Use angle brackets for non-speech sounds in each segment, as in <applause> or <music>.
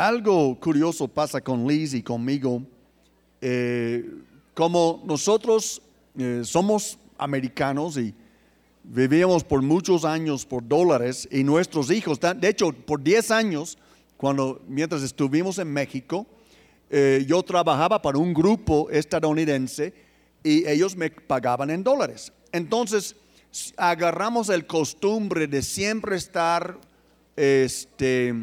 algo curioso pasa con Liz y conmigo. Eh, como nosotros eh, somos americanos y vivíamos por muchos años por dólares y nuestros hijos, de hecho, por 10 años, cuando mientras estuvimos en México, eh, yo trabajaba para un grupo estadounidense y ellos me pagaban en dólares. Entonces, agarramos el costumbre de siempre estar este,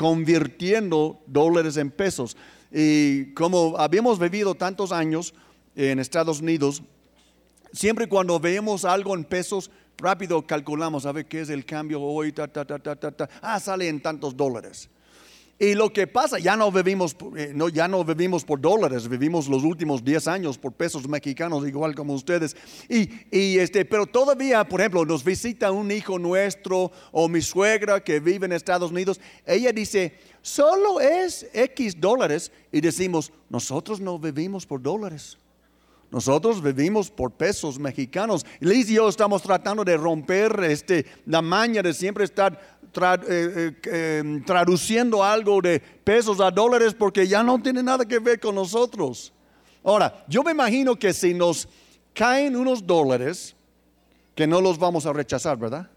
convirtiendo dólares en pesos. Y como habíamos vivido tantos años en Estados Unidos, siempre cuando vemos algo en pesos, rápido calculamos, a ver qué es el cambio hoy, ta, ta, ta, ta, ta, ah, sale en tantos dólares. Y lo que pasa, ya no vivimos, eh, no, ya no vivimos por dólares, vivimos los últimos 10 años por pesos mexicanos, igual como ustedes. Y, y, este, pero todavía, por ejemplo, nos visita un hijo nuestro o mi suegra que vive en Estados Unidos. Ella dice, solo es X dólares. Y decimos, nosotros no vivimos por dólares. Nosotros vivimos por pesos mexicanos. Liz y yo estamos tratando de romper este, la maña de siempre estar eh, eh, em, traduciendo algo de pesos a dólares porque ya no tiene nada que ver con nosotros. Ahora, yo me imagino que si nos caen unos dólares, que no los vamos a rechazar, ¿verdad?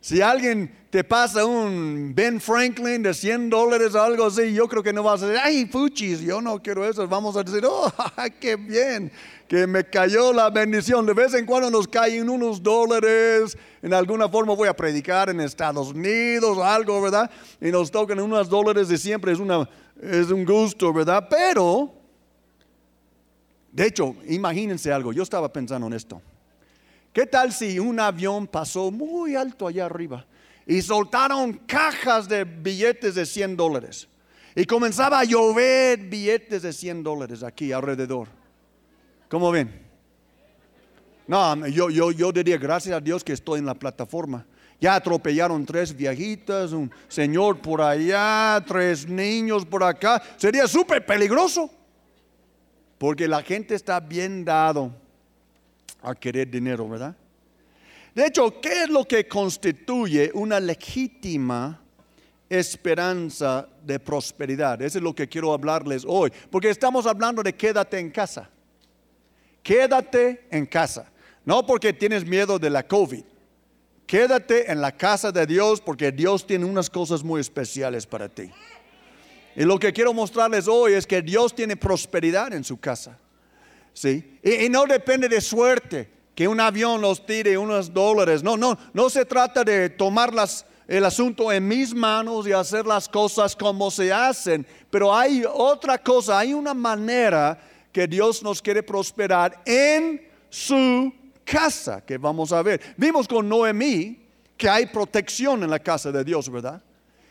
Si alguien te pasa un Ben Franklin de 100 dólares o algo así, yo creo que no vas a decir, ay, fuchis, yo no quiero eso. Vamos a decir, oh, <laughs> qué bien, que me cayó la bendición. De vez en cuando nos caen unos dólares. En alguna forma voy a predicar en Estados Unidos o algo, ¿verdad? Y nos tocan unos dólares de siempre, es, una, es un gusto, ¿verdad? Pero, de hecho, imagínense algo, yo estaba pensando en esto. ¿Qué tal si un avión pasó muy alto allá arriba y soltaron cajas de billetes de 100 dólares? Y comenzaba a llover billetes de 100 dólares aquí alrededor. ¿Cómo ven? No, yo, yo, yo diría gracias a Dios que estoy en la plataforma. Ya atropellaron tres viejitas, un señor por allá, tres niños por acá. Sería súper peligroso. Porque la gente está bien dado a querer dinero, ¿verdad? De hecho, ¿qué es lo que constituye una legítima esperanza de prosperidad? Eso es lo que quiero hablarles hoy, porque estamos hablando de quédate en casa. Quédate en casa, no porque tienes miedo de la COVID. Quédate en la casa de Dios porque Dios tiene unas cosas muy especiales para ti. Y lo que quiero mostrarles hoy es que Dios tiene prosperidad en su casa. ¿sí? Y, no depende de suerte, que un avión nos tire unos dólares. No, no, no se trata de tomar el asunto en mis manos y hacer las cosas como se hacen, pero hay otra cosa, hay una manera que Dios nos quiere prosperar en su casa, que vamos a ver. Vimos con Noemí que hay protección en la casa de Dios, ¿verdad?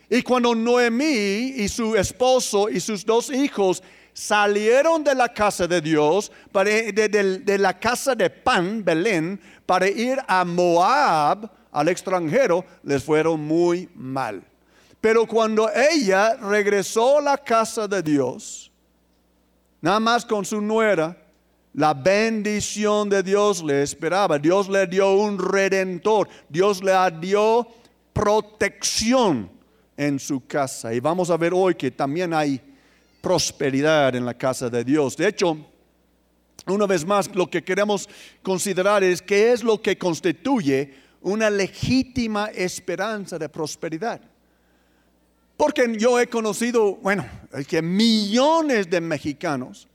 Y cuando Noemí y su esposo y sus dos hijos salieron de la casa de Dios, de, la casa de Pan, Belén, para ir a Moab, al extranjero, les fueron muy mal. Pero cuando ella regresó a la casa de Dios, nada más con su nuera, la bendición de Dios le esperaba. Dios le dio un redentor. Dios le dio protección en su casa. Y vamos a ver hoy que también hay prosperidad en la casa de Dios. De hecho, una vez más, lo que queremos considerar es qué es lo que constituye una legítima esperanza de prosperidad. Porque yo he conocido, bueno, que millones de mexicanos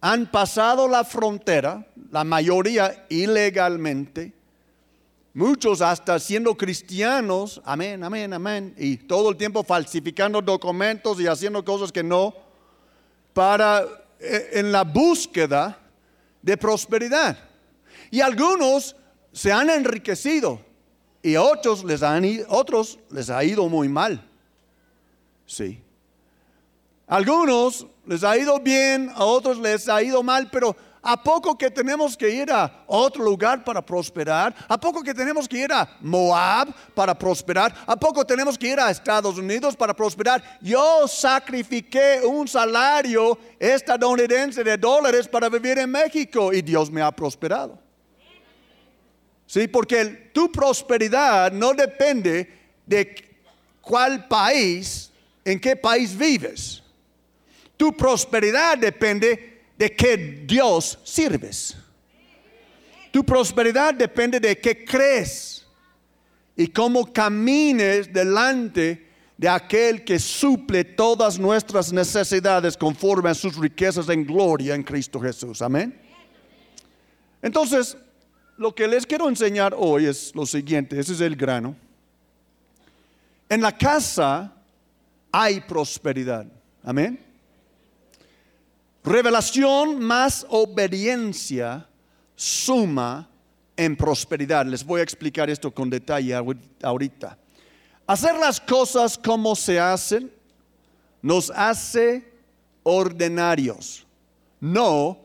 han pasado la frontera, la mayoría ilegalmente, muchos hasta siendo cristianos, amén, amén, amén, y todo el tiempo falsificando documentos y haciendo cosas que no para eh, en la búsqueda de prosperidad. Y algunos se han enriquecido y otros les, otros les ha ido muy mal. Sí. Algunos les ha ido bien, a otros les ha ido mal, pero ¿A poco que tenemos que ir a otro lugar para prosperar? ¿A poco que tenemos que ir a Moab para prosperar? ¿A poco tenemos que ir a Estados Unidos para prosperar? Yo sacrifiqué un salario estadounidense de dólares para vivir en México y Dios me ha prosperado. Sí, porque tu prosperidad no depende de cuál país, en qué país vives. Tu prosperidad depende de qué Dios sirves. Tu prosperidad depende de qué crees y cómo camines delante de aquel que suple todas nuestras necesidades conforme a sus riquezas en gloria en Cristo Jesús. Amén. Entonces, lo que les quiero enseñar hoy es lo siguiente, ese es el grano. En la casa hay prosperidad. Amén. Revelación más obediencia suma en prosperidad. Les voy a explicar esto con detalle ahorita. Hacer las cosas como se hacen nos hace ordinarios, no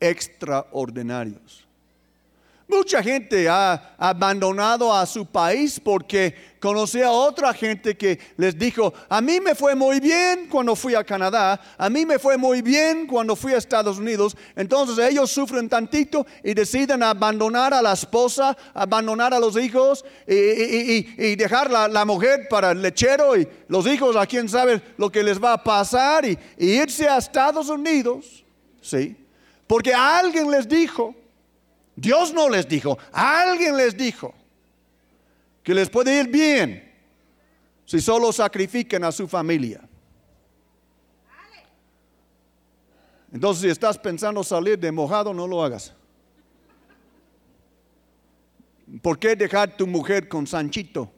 extraordinarios. Mucha gente ha abandonado a su país porque conocía a otra gente que les dijo, a mí me fue muy bien cuando fui a Canadá, a mí me fue muy bien cuando fui a Estados Unidos. Entonces ellos sufren tantito y deciden abandonar a la esposa, abandonar a los hijos y, dejar la, la, mujer para el lechero y los hijos a quién sabe lo que les va a pasar y, y irse a Estados Unidos. Sí, porque alguien les dijo Dios no les dijo, alguien les dijo que les puede ir bien si solo sacrifican a su familia. Entonces, si estás pensando salir de mojado, no lo hagas. ¿Por qué dejar tu mujer con Sanchito?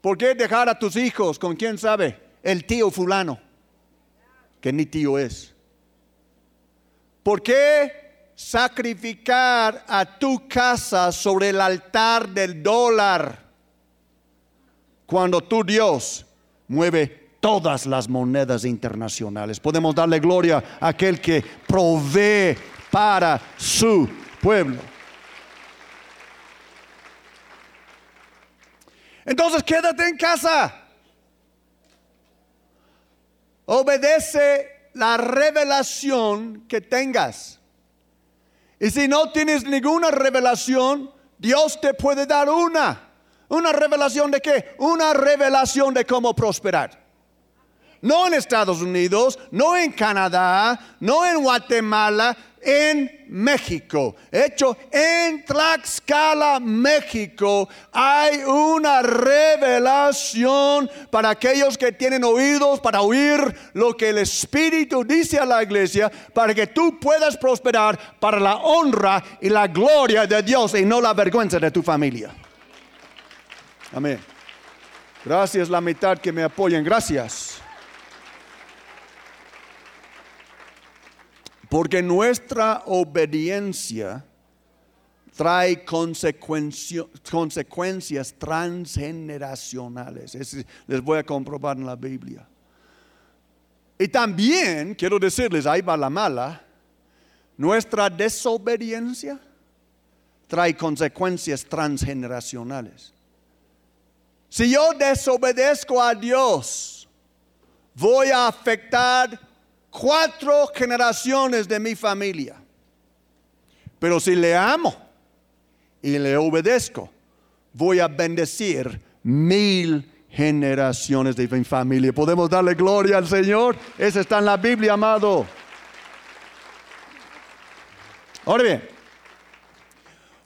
¿Por qué dejar a tus hijos con quién sabe? El tío fulano, que ni tío es. ¿Por qué sacrificar a tu casa sobre el altar del dólar cuando tu Dios mueve todas las monedas internacionales? Podemos darle gloria a aquel que provee para su pueblo. Entonces quédate en casa. Obedece la revelación que tengas. Y si no tienes ninguna revelación, Dios te puede dar una. ¿Una revelación de qué? Una revelación de cómo prosperar no en Estados Unidos, no en Canadá, no en Guatemala, en México. Hecho en Tlaxcala, México, hay una revelación para aquellos que tienen oídos para oír lo que el Espíritu dice a la iglesia, para que tú puedas prosperar para la honra y la gloria de Dios y no la vergüenza de tu familia. Amén. Gracias la mitad que me apoyan. Gracias. Porque nuestra obediencia trae consecuencias transgeneracionales. les voy a comprobar en la Biblia. Y también, quiero decirles, ahí va la mala, nuestra desobediencia trae consecuencias transgeneracionales. Si yo desobedezco a Dios, voy a afectar cuatro generaciones de mi familia. Pero si le amo y le obedezco, voy a bendecir mil generaciones de mi familia. Podemos darle gloria al Señor. Eso está en la Biblia, amado. Ahora bien,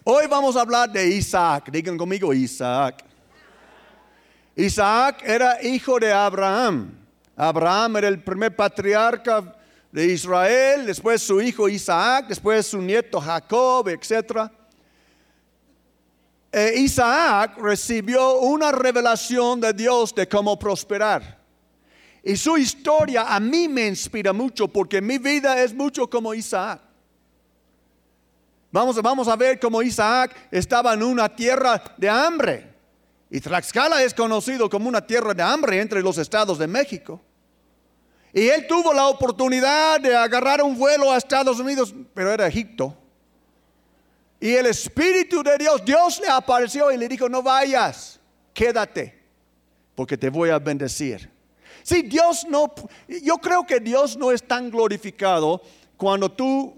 hoy vamos a hablar de Isaac. Digan conmigo, Isaac. Isaac era hijo de Abraham. Abraham era el primer patriarca de Israel, después su hijo Isaac, después su nieto Jacob, etc. E Isaac recibió una revelación de Dios de cómo prosperar. Y su historia a mí me inspira mucho porque mi vida es mucho como Isaac. Vamos, vamos a ver cómo Isaac estaba en una tierra de hambre. Y Tlaxcala es conocido como una tierra de hambre entre los estados de México. Y él tuvo la oportunidad de agarrar un vuelo a Estados Unidos, pero era Egipto. Y el Espíritu de Dios, Dios le apareció y le dijo, no vayas, quédate, porque te voy a bendecir. Sí, Dios no, yo creo que Dios no es tan glorificado cuando tú,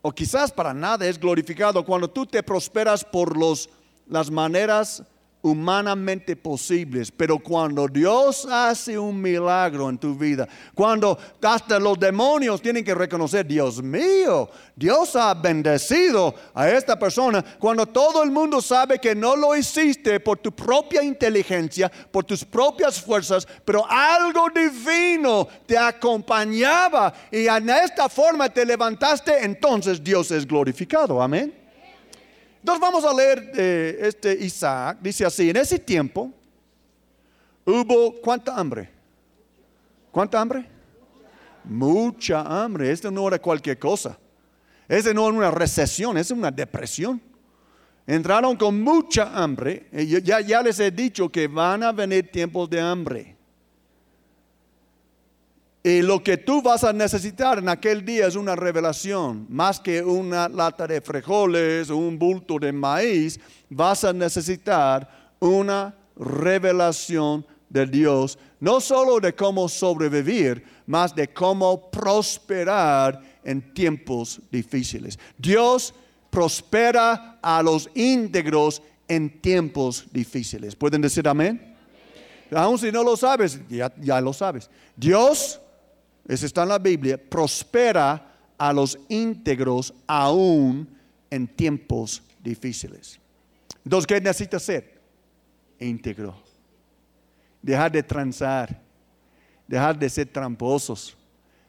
o quizás para nada es glorificado, cuando tú te prosperas por los, las maneras humanamente posibles, pero cuando Dios hace un milagro en tu vida, cuando hasta los demonios tienen que reconocer, Dios mío, Dios ha bendecido a esta persona, cuando todo el mundo sabe que no lo hiciste por tu propia inteligencia, por tus propias fuerzas, pero algo divino te acompañaba y en esta forma te levantaste, entonces Dios es glorificado. Amén. Entonces vamos a leer eh, este Isaac. Dice así, en ese tiempo hubo cuánta hambre. ¿Cuánta hambre? Mucha hambre. Esto no era cualquier cosa. Esto no era una recesión, es una depresión. Entraron con mucha hambre. Ya, ya les he dicho que van a venir tiempos de hambre. Y lo que tú vas a necesitar en aquel día es una revelación, más que una lata de frijoles o un bulto de maíz, vas a necesitar una revelación de Dios, no solo de cómo sobrevivir, más de cómo prosperar en tiempos difíciles. Dios prospera a los íntegros en tiempos difíciles. ¿Pueden decir amén? Aún si no lo sabes, ya, ya lo sabes. Dios eso está en la Biblia, prospera a los íntegros aún en tiempos difíciles. Entonces, ¿qué necesita ser? Íntegro. Dejar de transar, dejar de ser tramposos,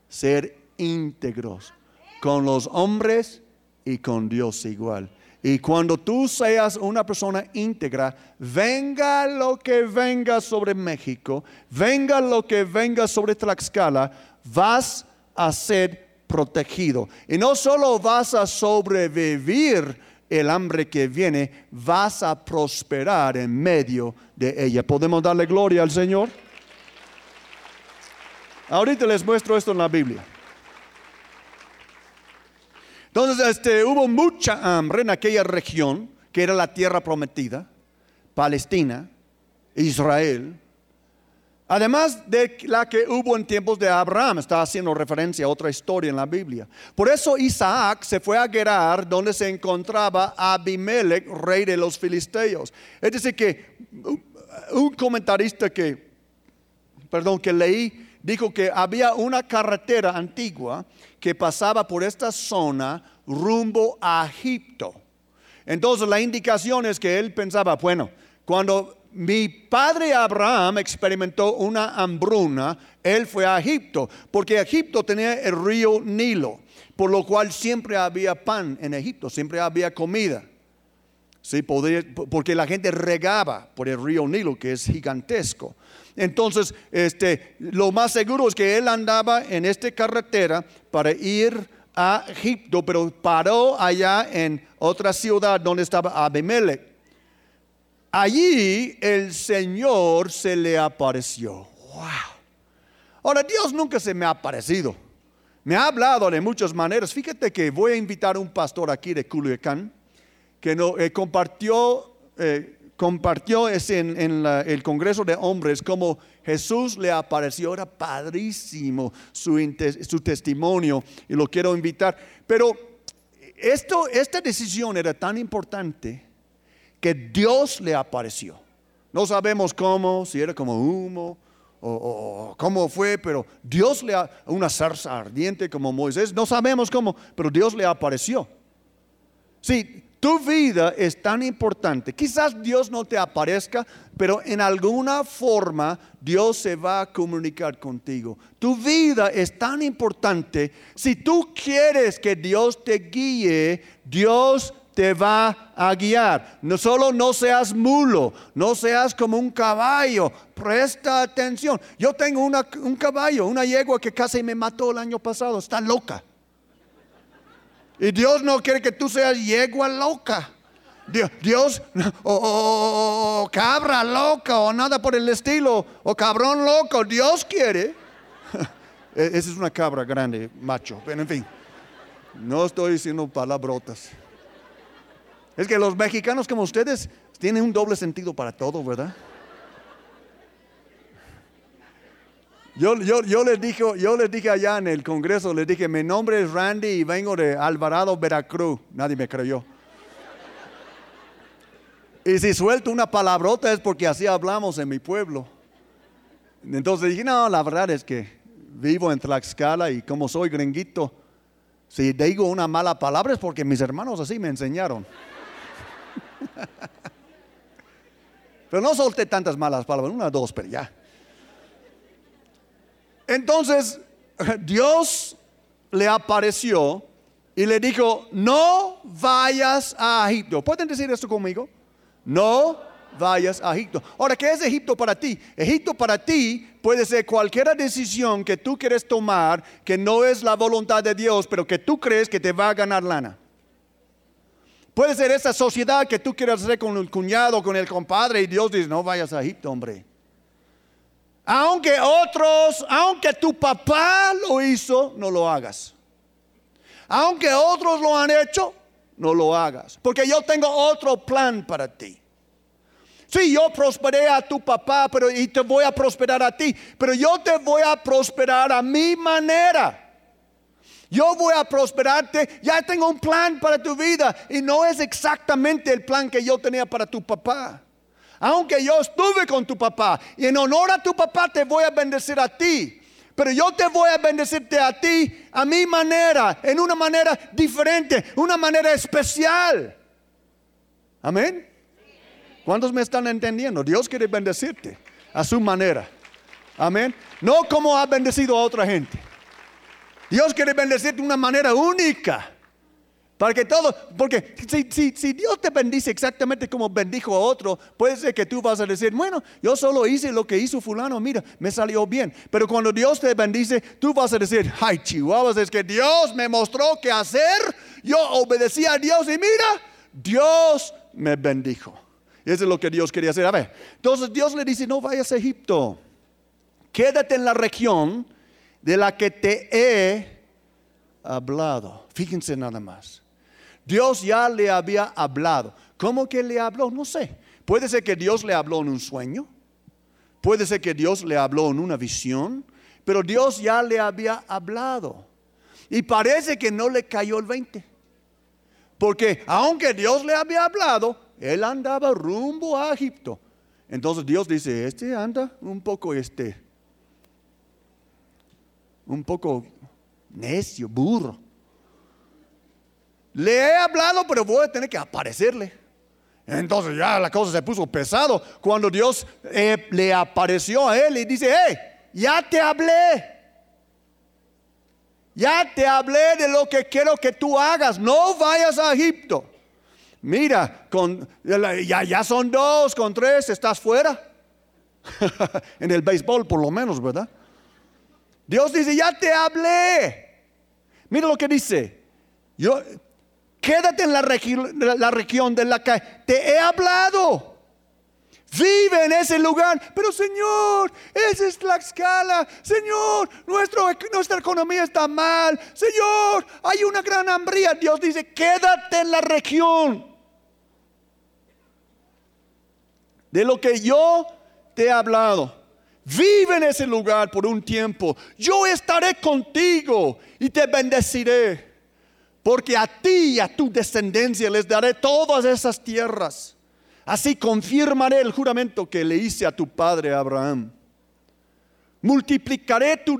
ser íntegros con los hombres y con Dios igual. Y cuando tú seas una persona íntegra, venga lo que venga sobre México, venga lo que venga sobre Tlaxcala, vas a ser protegido. Y no solo vas a sobrevivir el hambre que viene, vas a prosperar en medio de ella. ¿Podemos darle gloria al Señor? Ahorita les muestro esto en la Biblia. Entonces, este, hubo mucha hambre en aquella región, que era la tierra prometida, Palestina, Israel, Además de la que hubo en tiempos de Abraham, está haciendo referencia a otra historia en la Biblia. Por eso Isaac se fue a Gerar, donde se encontraba Abimelech, rey de los filisteos. Es decir, que un comentarista que, perdón, que leí, dijo que había una carretera antigua que pasaba por esta zona rumbo a Egipto. Entonces la indicación es que él pensaba, bueno, cuando mi padre Abraham experimentó una hambruna, él fue a Egipto, porque Egipto tenía el río Nilo, por lo cual siempre había pan en Egipto, siempre había comida. Sí, porque la gente regaba por el río Nilo, que es gigantesco. Entonces, este, lo más seguro es que él andaba en esta carretera para ir a Egipto, pero paró allá en otra ciudad donde estaba Abimelech. Allí el Señor se le apareció. Wow. Ahora, Dios nunca se me ha aparecido. Me ha hablado de muchas maneras. Fíjate que voy a invitar a un pastor aquí de Culiacán que no, eh, compartió, eh, compartió en, el Congreso de Hombres como Jesús le apareció. Era padrísimo su, su testimonio y lo quiero invitar. Pero esto, esta decisión era tan importante que Dios le apareció. No sabemos cómo, si era como humo o, cómo fue, pero Dios le una zarza ardiente como Moisés. No sabemos cómo, pero Dios le apareció. Sí, tu vida es tan importante. Quizás Dios no te aparezca, pero en alguna forma Dios se va a comunicar contigo. Tu vida es tan importante. Si tú quieres que Dios te guíe, Dios te va a guiar. No solo no seas mulo, no seas como un caballo, presta atención. Yo tengo un caballo, una yegua que casi me mató el año pasado, está loca. Y Dios no quiere que tú seas yegua loca. Dios, o, cabra loca, o nada por el estilo, o cabrón loco, Dios quiere. <laughs> E, esa es una cabra grande, macho, pero en fin, no estoy diciendo palabrotas. Es que los mexicanos como ustedes tienen un doble sentido para todo, ¿verdad? Yo, les dije, yo les dije allá en el Congreso, les dije, mi nombre es Randy y vengo de Alvarado, Veracruz. Nadie me creyó. Y si suelto una palabrota es porque así hablamos en mi pueblo. Entonces dije, no, la verdad es que vivo en Tlaxcala y como soy gringuito, si digo una mala palabra es porque mis hermanos así me enseñaron. <laughs> pero no solté tantas malas palabras, una, dos, pero ya. Entonces, Dios le apareció y le dijo, no vayas a Egipto. ¿Pueden decir esto conmigo? No vayas a Egipto. Ahora, ¿qué es Egipto para ti? Egipto para ti puede ser cualquier decisión que tú quieres tomar que no es la voluntad de Dios, pero que tú crees que te va a ganar lana. Puede ser esa sociedad que tú quieras hacer con el cuñado, con el compadre, y Dios dice, no vayas a Egipto, hombre. Aunque otros, aunque tu papá lo hizo, no lo hagas. Aunque otros lo han hecho, no lo hagas. Porque yo tengo otro plan para ti. Sí, yo prosperé a tu papá, pero y te voy a prosperar a ti, pero yo te voy a prosperar a mi manera. Yo voy a prosperarte, ya tengo un plan para tu vida y no es exactamente el plan que yo tenía para tu papá. Aunque yo estuve con tu papá y en honor a tu papá te voy a bendecir a ti. Pero yo te voy a bendecirte a ti a mi manera, en una manera diferente, una manera especial. Amén. ¿Cuántos me están entendiendo? Dios quiere bendecirte a su manera. Amén. No como ha bendecido a otra gente. Dios quiere bendecirte de una manera única. Para que todo, porque si, Dios te bendice exactamente como bendijo a otro, puede ser que tú vas a decir, bueno, yo solo hice lo que hizo fulano, mira, me salió bien. Pero cuando Dios te bendice, tú vas a decir, ay chihuahuas, es que Dios me mostró qué hacer, yo obedecí a Dios y mira, Dios me bendijo. Y eso es lo que Dios quería hacer. A ver, entonces Dios le dice, no vayas a Egipto, quédate en la región de la que te he hablado. Fíjense nada más. Dios ya le había hablado. ¿Cómo que le habló? No sé. Puede ser que Dios le habló en un sueño. Puede ser que Dios le habló en una visión. Pero Dios ya le había hablado. Y parece que no le cayó el 20. Porque aunque Dios le había hablado, él andaba rumbo a Egipto. Entonces Dios dice, este anda un poco este, un poco necio, burro. Le he hablado, pero voy a tener que aparecerle. Entonces ya la cosa se puso pesado cuando Dios eh, le apareció a él y dice, hey, ya te hablé. Ya te hablé de lo que quiero que tú hagas. No vayas a Egipto. Mira, con, ya, ya son dos, con tres, estás fuera. <laughs> en el béisbol por lo menos, ¿verdad? Dios dice, ya te hablé. Mira lo que dice. Yo, Quédate en la, región de la que te he hablado. Vive en ese lugar. Pero Señor, esa es la escala. Señor, nuestra economía está mal. Señor, hay una gran hambría. Dios dice, quédate en la región. De lo que yo te he hablado. Vive en ese lugar por un tiempo. Yo estaré contigo y te bendeciré porque a ti y a tu descendencia les daré todas esas tierras. Así confirmaré el juramento que le hice a tu padre Abraham. Multiplicaré tu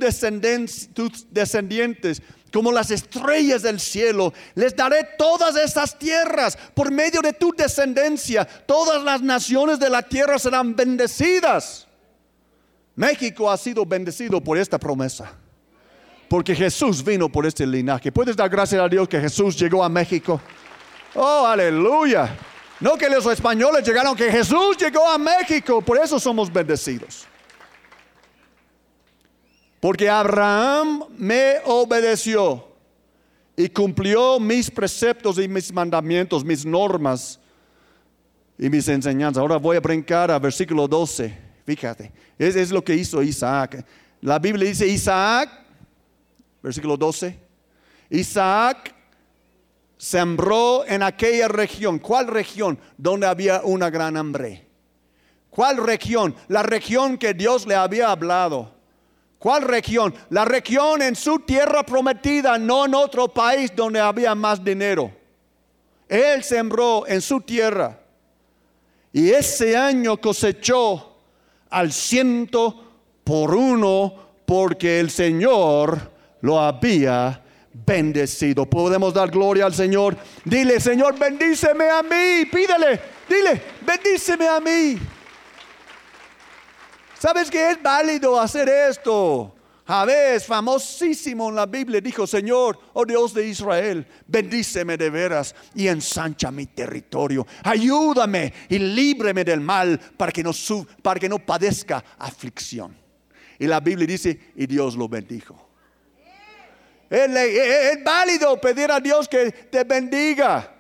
tus descendientes como las estrellas del cielo. Les daré todas esas tierras por medio de tu descendencia. Todas las naciones de la tierra serán bendecidas. México ha sido bendecido por esta promesa. Porque Jesús vino por este linaje. ¿Puedes dar gracias a Dios que Jesús llegó a México? Oh, aleluya. No que los españoles llegaron, que Jesús llegó a México. Por eso somos bendecidos. Porque Abraham me obedeció y cumplió mis preceptos y mis mandamientos, mis normas y mis enseñanzas. Ahora voy a brincar a versículo 12. Fíjate, es, es lo que hizo Isaac. La Biblia dice, Isaac versículo 12. Isaac sembró en aquella región. ¿Cuál región? Donde había una gran hambre. ¿Cuál región? La región que Dios le había hablado. ¿Cuál región? La región en su tierra prometida, no en otro país donde había más dinero. Él sembró en su tierra. Y ese año cosechó al ciento por uno porque el Señor lo había bendecido. Podemos dar gloria al Señor. Dile, Señor, bendíceme a mí. Pídele, dile, bendíceme a mí. ¿Sabes que es válido hacer esto? Javés, famosísimo en la Biblia, dijo, Señor, oh Dios de Israel, bendíceme de veras y ensancha mi territorio. Ayúdame y líbreme del mal para que no, para que no padezca aflicción. Y la Biblia dice, y Dios lo bendijo. Es, válido pedir a Dios que te bendiga,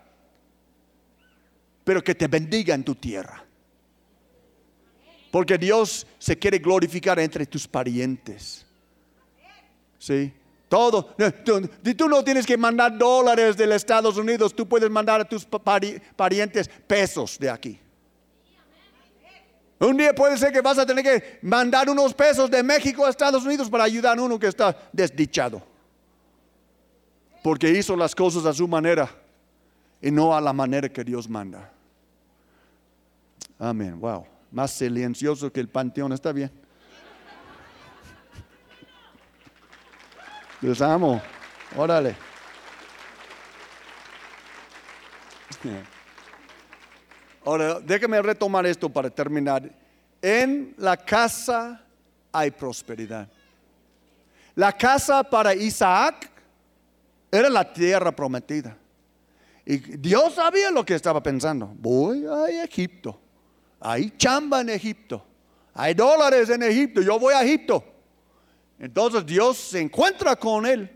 pero que te bendiga en tu tierra. Porque Dios se quiere glorificar entre tus parientes. ¿Sí? Todo. Tú, no tienes que mandar dólares de los Estados Unidos, tú puedes mandar a tus parientes pesos de aquí. Un día puede ser que vas a tener que mandar unos pesos de México a Estados Unidos para ayudar a uno que está desdichado porque hizo las cosas a su manera y no a la manera que Dios manda. Amén, wow. Más silencioso que el panteón, está bien. Les amo, órale. Ahora, déjame retomar esto para terminar. En la casa hay prosperidad. La casa para Isaac era la tierra prometida. Y Dios sabía lo que estaba pensando. Voy a Egipto. Hay chamba en Egipto. Hay dólares en Egipto. Yo voy a Egipto. Entonces Dios se encuentra con él.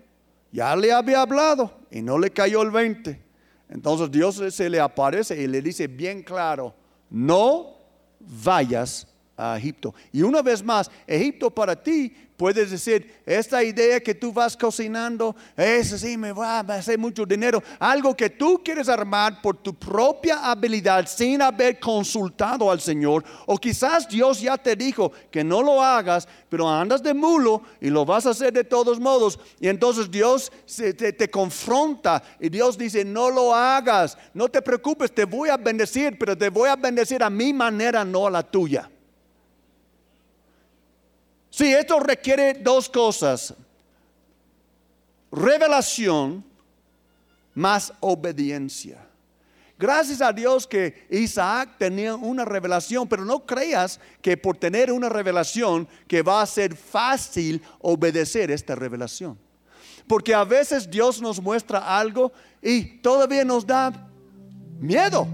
Ya le había hablado y no le cayó el 20. Entonces Dios se le aparece y le dice bien claro, no vayas a Egipto. Y una vez más, Egipto para ti Puedes decir, esta idea que tú vas cocinando, eso sí me va a hacer mucho dinero. Algo que tú quieres armar por tu propia habilidad sin haber consultado al Señor. O quizás Dios ya te dijo que no lo hagas, pero andas de mulo y lo vas a hacer de todos modos. Y entonces Dios te, te confronta y Dios dice, no lo hagas, no te preocupes, te voy a bendecir, pero te voy a bendecir a mi manera, no a la tuya. Sí, esto requiere dos cosas. Revelación más obediencia. Gracias a Dios que Isaac tenía una revelación, pero no creas que por tener una revelación que va a ser fácil obedecer esta revelación. Porque a veces Dios nos muestra algo y todavía nos da miedo.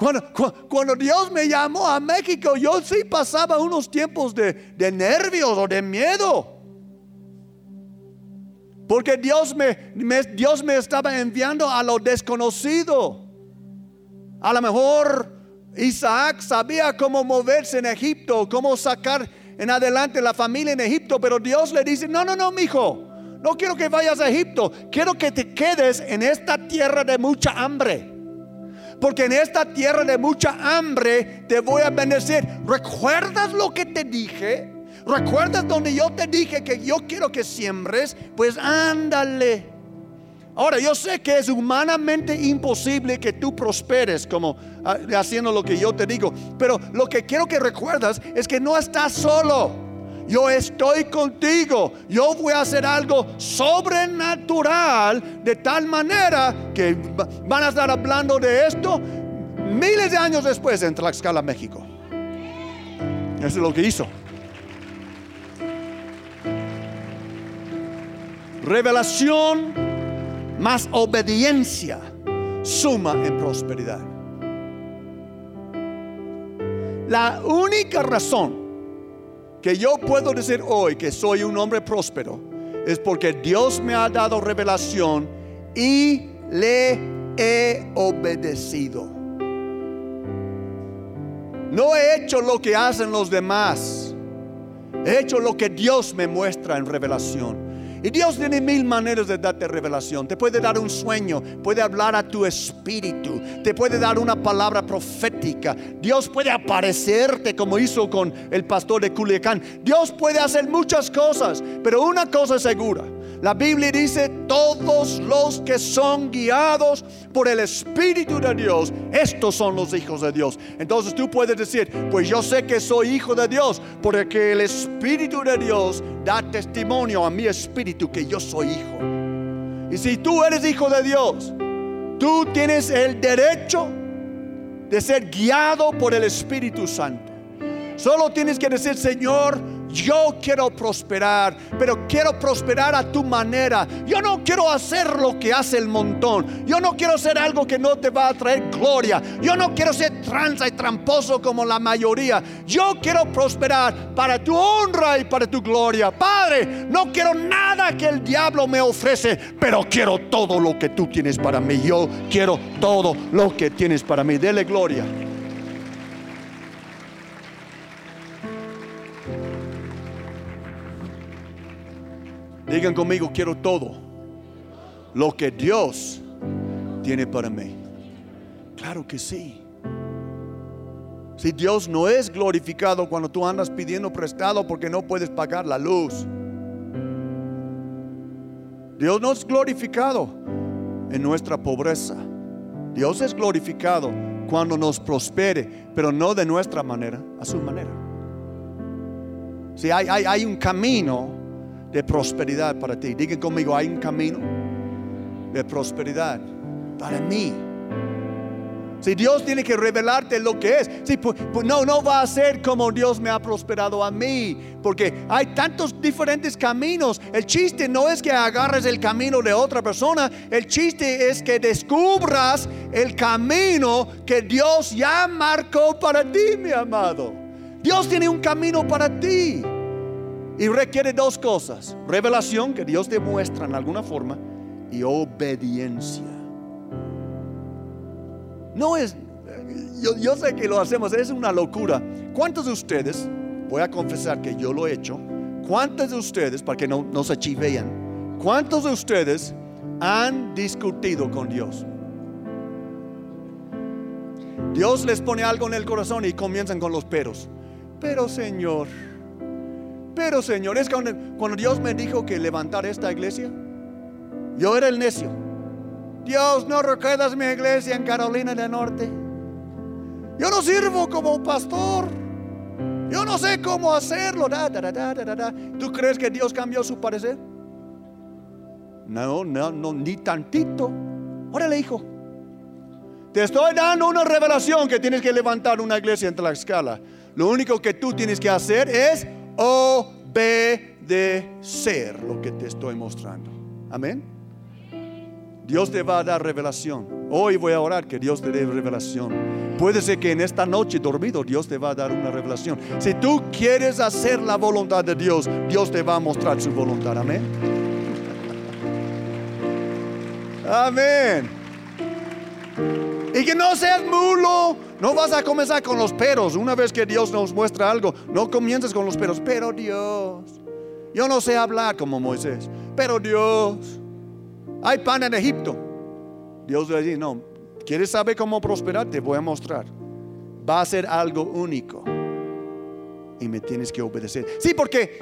Cuando, Dios me llamó a México, yo sí pasaba unos tiempos de, nervios o de miedo. Porque Dios me, Dios me estaba enviando a lo desconocido. A lo mejor Isaac sabía cómo moverse en Egipto, cómo sacar en adelante la familia en Egipto, pero Dios le dice, no, no, no, mi hijo, no quiero que vayas a Egipto, quiero que te quedes en esta tierra de mucha hambre porque en esta tierra de mucha hambre te voy a bendecir. ¿Recuerdas lo que te dije? ¿Recuerdas donde yo te dije que yo quiero que siembres? Pues ándale. Ahora, yo sé que es humanamente imposible que tú prosperes como ah, haciendo lo que yo te digo, pero lo que quiero que recuerdas es que no estás solo yo estoy contigo, yo voy a hacer algo sobrenatural de tal manera que van a estar hablando de esto miles de años después en Tlaxcala, México. Eso es lo que hizo. Revelación más obediencia suma en prosperidad. La única razón que yo puedo decir hoy que soy un hombre próspero es porque Dios me ha dado revelación y le he obedecido. No he hecho lo que hacen los demás. He hecho lo que Dios me muestra en revelación. Y Dios tiene mil maneras de darte revelación. Te puede dar un sueño, puede hablar a tu espíritu, te puede dar una palabra profética. Dios puede aparecerte como hizo con el pastor de Culiacán. Dios puede hacer muchas cosas, pero una cosa es segura. La Biblia dice, todos los que son guiados por el Espíritu de Dios, estos son los hijos de Dios. Entonces tú puedes decir, pues yo sé que soy hijo de Dios, porque el Espíritu de Dios da testimonio a mi espíritu que yo soy hijo. Y si tú eres hijo de Dios, tú tienes el derecho de ser guiado por el Espíritu Santo. Solo tienes que decir, Señor, yo quiero prosperar, pero quiero prosperar a tu manera. Yo no quiero hacer lo que hace el montón. Yo no quiero hacer algo que no te va a traer gloria. Yo no quiero ser tranza y tramposo como la mayoría. Yo quiero prosperar para tu honra y para tu gloria. Padre, no quiero nada que el diablo me ofrece, pero quiero todo lo que tú tienes para mí. Yo quiero todo lo que tienes para mí. Dele gloria. Digan conmigo, quiero todo lo que Dios tiene para mí. Claro que sí. Si Dios no es glorificado cuando tú andas pidiendo prestado porque no puedes pagar la luz. Dios no es glorificado en nuestra pobreza. Dios es glorificado cuando nos prospere, pero no de nuestra manera, a su manera. Si hay, hay, hay un camino de prosperidad para ti. Digan conmigo, hay un camino de prosperidad para mí. Si Dios tiene que revelarte lo que es, si, no, no va a ser como Dios me ha prosperado a mí, porque hay tantos diferentes caminos. El chiste no es que agarres el camino de otra persona, el chiste es que descubras el camino que Dios ya marcó para ti, mi amado. Dios tiene un camino para ti. Y requiere dos cosas. Revelación que Dios demuestra en alguna forma y obediencia. No es, yo, sé que lo hacemos, es una locura. ¿Cuántos de ustedes, voy a confesar que yo lo he hecho, cuántos de ustedes, para que no, no se chivean, cuántos de ustedes han discutido con Dios? Dios les pone algo en el corazón y comienzan con los peros. Pero Señor, pero Señor, es cuando, cuando Dios me dijo que levantar esta iglesia, yo era el necio. Dios, no recuerdas mi iglesia en Carolina del Norte. Yo no sirvo como pastor. Yo no sé cómo hacerlo. ¿Tú crees que Dios cambió su parecer? No, no, no, ni tantito. Órale, hijo. Te estoy dando una revelación que tienes que levantar una iglesia en Tlaxcala. Lo único que tú tienes que hacer es obedecer lo que te estoy mostrando. Amén. Dios te va a dar revelación. Hoy voy a orar que Dios te dé revelación. Puede ser que en esta noche dormido Dios te va a dar una revelación. Si tú quieres hacer la voluntad de Dios, Dios te va a mostrar su voluntad. Amén. Amén. Y que no seas mulo no vas a comenzar con los peros. Una vez que Dios nos muestra algo, no comiences con los peros. Pero Dios, yo no sé hablar como Moisés. Pero Dios, hay pan en Egipto. Dios le dice, no, ¿quieres saber cómo prosperar? Te voy a mostrar. Va a ser algo único. Y me tienes que obedecer. Sí, porque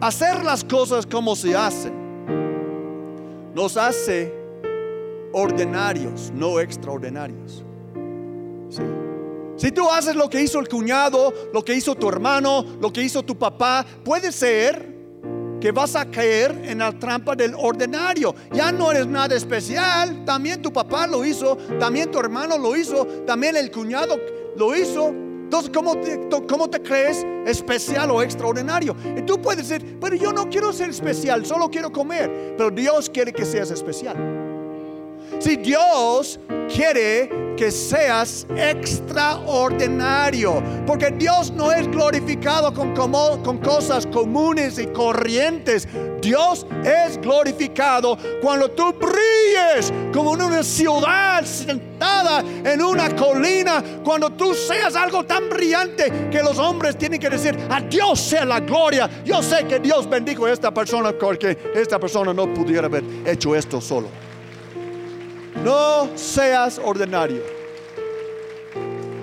hacer las cosas como se hacen nos hace ordinarios, no extraordinarios. Si tú haces lo que hizo el cuñado, lo que hizo tu hermano, lo que hizo tu papá, puede ser que vas a caer en la trampa del ordinario. Ya no eres nada especial. También tu papá lo hizo, también tu hermano lo hizo, también el cuñado lo hizo. Entonces, ¿cómo te, ¿cómo te, crees especial o extraordinario? Y tú puedes decir, pero yo no quiero ser especial, solo quiero comer. Pero Dios quiere que seas especial. Si Dios quiere que seas extraordinario, porque Dios no es glorificado con, cosas comunes y corrientes. Dios es glorificado cuando tú brilles como en una ciudad sentada en una colina, cuando tú seas algo tan brillante que los hombres tienen que decir, a Dios sea la gloria. Yo sé que Dios bendijo a esta persona porque esta persona no pudiera haber hecho esto solo. No seas ordinario.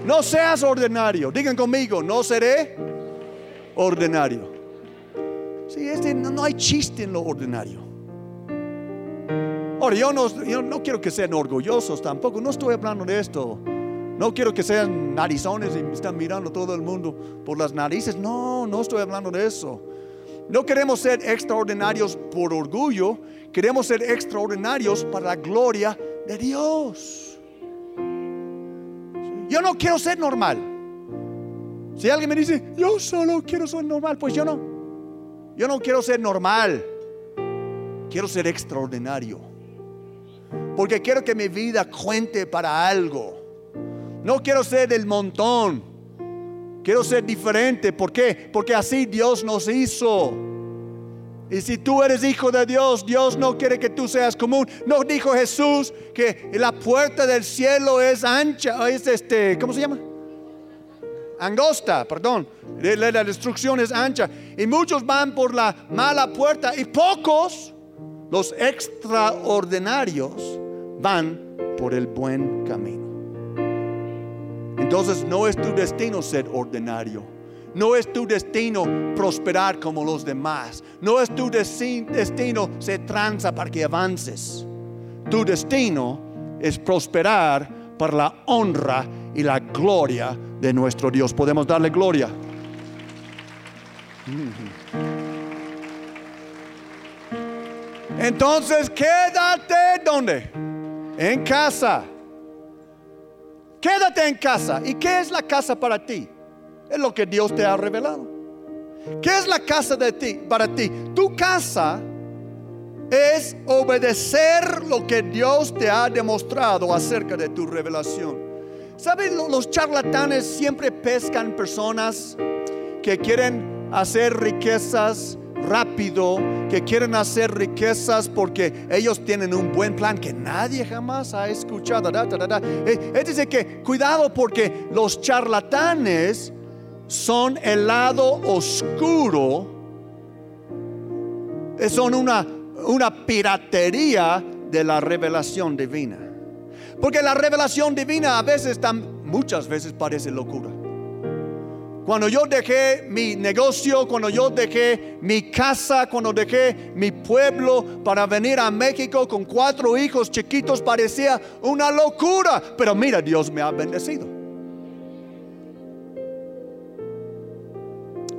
No seas ordinario. Digan conmigo, no seré ordinario. Sí, este, no, hay chiste en lo ordinario. Ahora, yo no, yo no quiero que sean orgullosos tampoco, no estoy hablando de esto. No quiero que sean narizones y están mirando todo el mundo por las narices. No, no estoy hablando de eso. No queremos ser extraordinarios por orgullo, queremos ser extraordinarios para la gloria de Dios. Yo no quiero ser normal. Si alguien me dice, yo solo quiero ser normal, pues yo no. Yo no quiero ser normal. Quiero ser extraordinario. Porque quiero que mi vida cuente para algo. No quiero ser del montón. Quiero ser diferente. ¿Por qué? Porque así Dios nos hizo. Y si tú eres hijo de Dios, Dios no quiere que tú seas común. No dijo Jesús que la puerta del cielo es ancha, es este, ¿cómo se llama? Angosta, perdón. La destrucción es ancha. Y muchos van por la mala puerta y pocos, los extraordinarios, van por el buen camino. Entonces no es tu destino ser ordinario. No es tu destino prosperar como los demás. No es tu destino ser tranza para que avances. Tu destino es prosperar para la honra y la gloria de nuestro Dios. Podemos darle gloria. Entonces, quédate donde? En casa. Quédate en casa. ¿Y qué es la casa para ti? Es lo que Dios te ha revelado. ¿Qué es la casa de ti para ti? Tu casa es obedecer lo que Dios te ha demostrado acerca de tu revelación. ¿Sabes? Los charlatanes siempre pescan personas que quieren hacer riquezas rápido, que quieren hacer riquezas porque ellos tienen un buen plan que nadie jamás ha escuchado. Eh, es decir, que cuidado porque los charlatanes son el lado oscuro, eh, son una, una piratería de la revelación divina. Porque la revelación divina a veces, muchas veces parece locura. Cuando yo dejé mi negocio, cuando yo dejé mi casa, cuando dejé mi pueblo para venir a México con cuatro hijos chiquitos, parecía una locura. Pero mira, Dios me ha bendecido.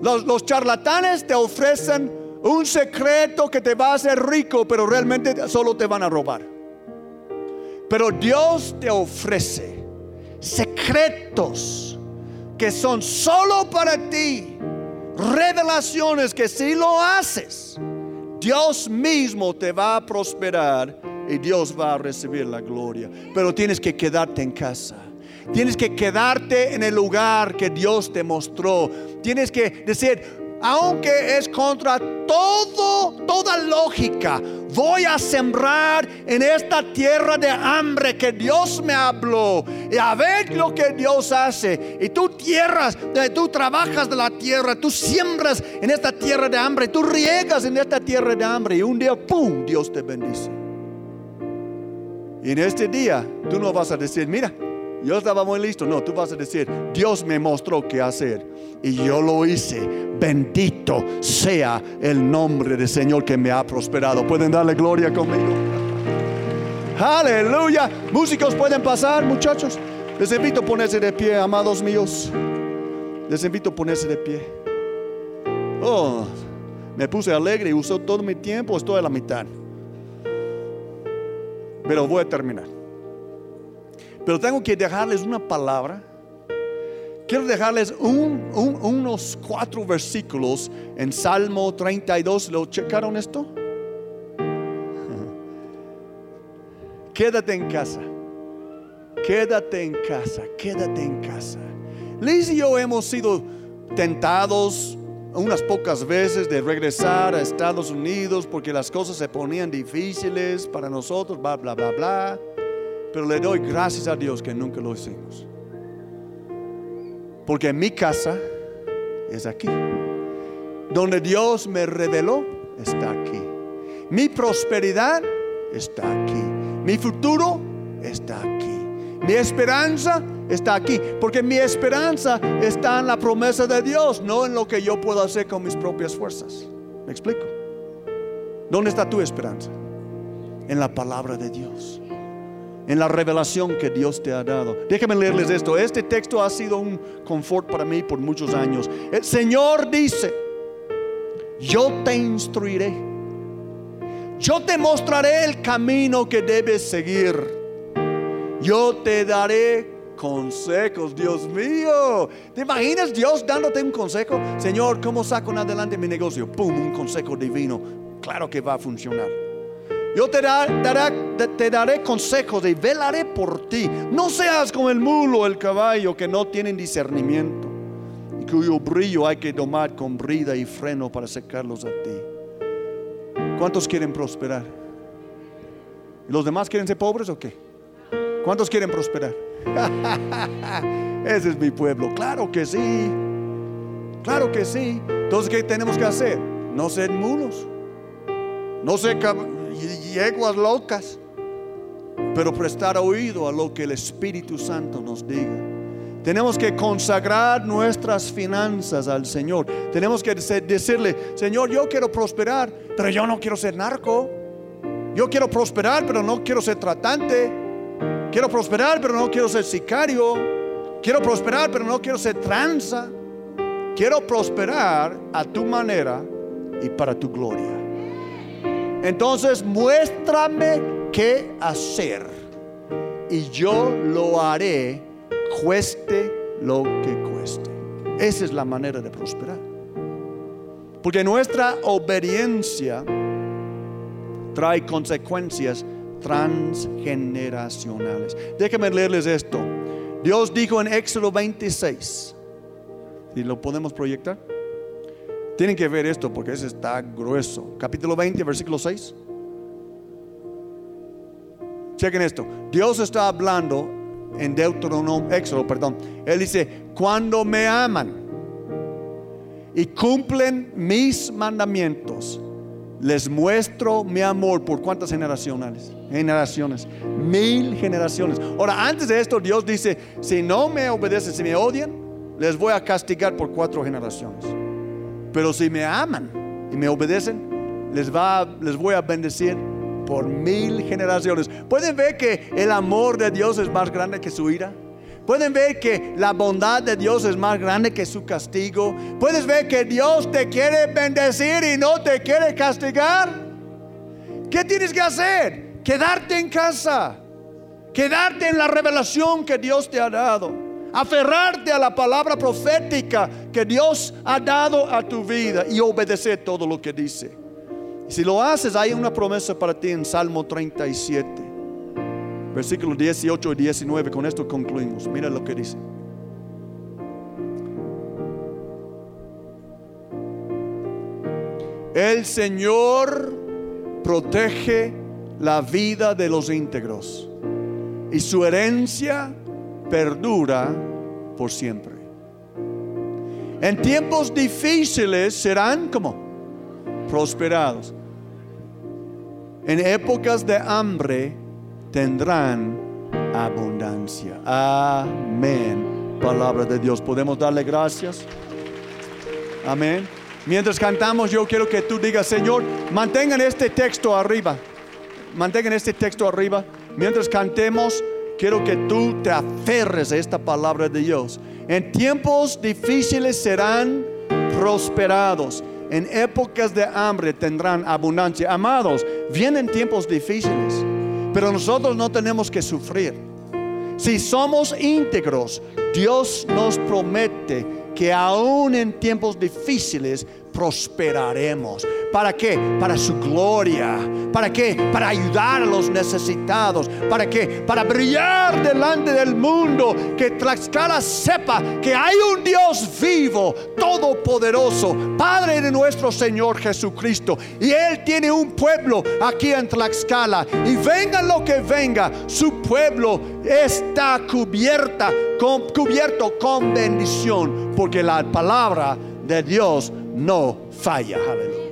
Los, charlatanes te ofrecen un secreto que te va a hacer rico, pero realmente solo te van a robar. Pero Dios te ofrece secretos que son solo para ti, revelaciones que si lo haces, Dios mismo te va a prosperar y Dios va a recibir la gloria. Pero tienes que quedarte en casa. Tienes que quedarte en el lugar que Dios te mostró. Tienes que decir, aunque es contra todo, toda lógica, voy a sembrar en esta tierra de hambre que Dios me habló. Y a ver lo que Dios hace. Y tú tierras, tú trabajas de la tierra, tú siembras en esta tierra de hambre, tú riegas en esta tierra de hambre y un día, ¡pum!, Dios te bendice. Y en este día tú no vas a decir, mira, yo estaba muy listo. No, tú vas a decir, Dios me mostró qué hacer y yo lo hice. Bendito sea el nombre del Señor que me ha prosperado. Pueden darle gloria conmigo. Aleluya. Músicos pueden pasar, muchachos. Les invito a ponerse de pie, amados míos. Les invito a ponerse de pie. Oh, me puse alegre y usó todo mi tiempo. Estoy a la mitad. Pero voy a terminar. Pero tengo que dejarles una palabra. Quiero dejarles unos cuatro versículos en Salmo 32. ¿Lo checaron esto? <laughs> Quédate en casa. Quédate en casa. Quédate en casa. Liz y yo hemos sido tentados unas pocas veces de regresar a Estados Unidos porque las cosas se ponían difíciles para nosotros, bla, bla, bla, bla. Pero le doy gracias a Dios que nunca lo hicimos. Porque mi casa es aquí. Donde Dios me reveló está aquí. Mi prosperidad está aquí. Mi futuro está aquí. Mi esperanza está aquí. Porque mi esperanza está en la promesa de Dios, no en lo que yo puedo hacer con mis propias fuerzas. ¿Me explico? ¿Dónde está tu esperanza? en la palabra de Dios, en la revelación que Dios te ha dado. Déjenme leerles esto. Este texto ha sido un confort para mí por muchos años. El Señor dice, yo te instruiré. Yo te mostraré el camino que debes seguir. Yo te daré consejos, Dios mío. ¿Te imaginas Dios dándote un consejo? Señor, ¿cómo saco adelante mi negocio? ¡Pum! Un consejo divino. Claro que va a funcionar. Yo te, daré consejos y velaré por ti. No seas como el mulo o el caballo que no tienen discernimiento cuyo brillo hay que domar con brida y freno para secarlos a ti. ¿Cuántos quieren prosperar? ¿Los demás quieren ser pobres o qué? ¿Cuántos quieren prosperar? <laughs> Ese es mi pueblo. Claro que sí. Claro que sí. Entonces, ¿qué tenemos que hacer? No ser mulos. No ser yeguas locas. Pero prestar oído a lo que el Espíritu Santo nos diga. Tenemos que consagrar nuestras finanzas al Señor. Tenemos que decirle, Señor, yo quiero prosperar, pero yo no quiero ser narco. Yo quiero prosperar, pero no quiero ser tratante. Quiero prosperar, pero no quiero ser sicario. Quiero prosperar, pero no quiero ser tranza. Quiero prosperar a tu manera y para tu gloria. Entonces muéstrame qué hacer y yo lo haré, cueste lo que cueste. Esa es la manera de prosperar. Porque nuestra obediencia trae consecuencias transgeneracionales. Déjenme leerles esto. Dios dijo en Éxodo 26, y lo podemos proyectar. Tienen que ver esto porque ese está grueso. Capítulo 20, versículo 6. Chequen esto. Dios está hablando en Deuteronomio, Éxodo, perdón. Él dice, cuando me aman y cumplen mis mandamientos, les muestro mi amor por cuántas generaciones generaciones, mil generaciones. Ahora, antes de esto, Dios dice, si no me obedecen, si me odian, les voy a castigar por cuatro generaciones. Pero si me aman y me obedecen, les, va, les voy a bendecir por mil generaciones. ¿Pueden ver que el amor de Dios es más grande que su ira? Pueden ver que la bondad de Dios es más grande que su castigo. Puedes ver que Dios te quiere bendecir y no te quiere castigar. ¿Qué tienes que hacer? quedarte en casa, quedarte en la revelación que Dios te ha dado, aferrarte a la palabra profética que Dios ha dado a tu vida y obedecer todo lo que dice. Si lo haces, hay una promesa para ti en Salmo 37, versículos 18 y 19. Con esto concluimos. Mira lo que dice. El Señor protege la vida de los íntegros y su herencia perdura por siempre. En tiempos difíciles serán como prosperados. En épocas de hambre tendrán abundancia. Amén. Palabra de Dios. ¿Podemos darle gracias? Amén. Mientras cantamos, yo quiero que tú digas, Señor, mantengan este texto arriba mantengan este texto arriba. Mientras cantemos, quiero que tú te aferres a esta palabra de Dios. En tiempos difíciles serán prosperados. En épocas de hambre tendrán abundancia. Amados, vienen tiempos difíciles, pero nosotros no tenemos que sufrir. Si somos íntegros, Dios nos promete que aún en tiempos difíciles prosperaremos. ¿Para qué? Para su gloria. ¿Para qué? Para ayudar a los necesitados. ¿Para qué? Para brillar delante del mundo. Que Tlaxcala sepa que hay un Dios vivo, todopoderoso, Padre de nuestro Señor Jesucristo. Y Él tiene un pueblo aquí en Tlaxcala. Y venga lo que venga, su pueblo está cubierto con bendición. Porque la palabra de Dios no falla. Aleluya.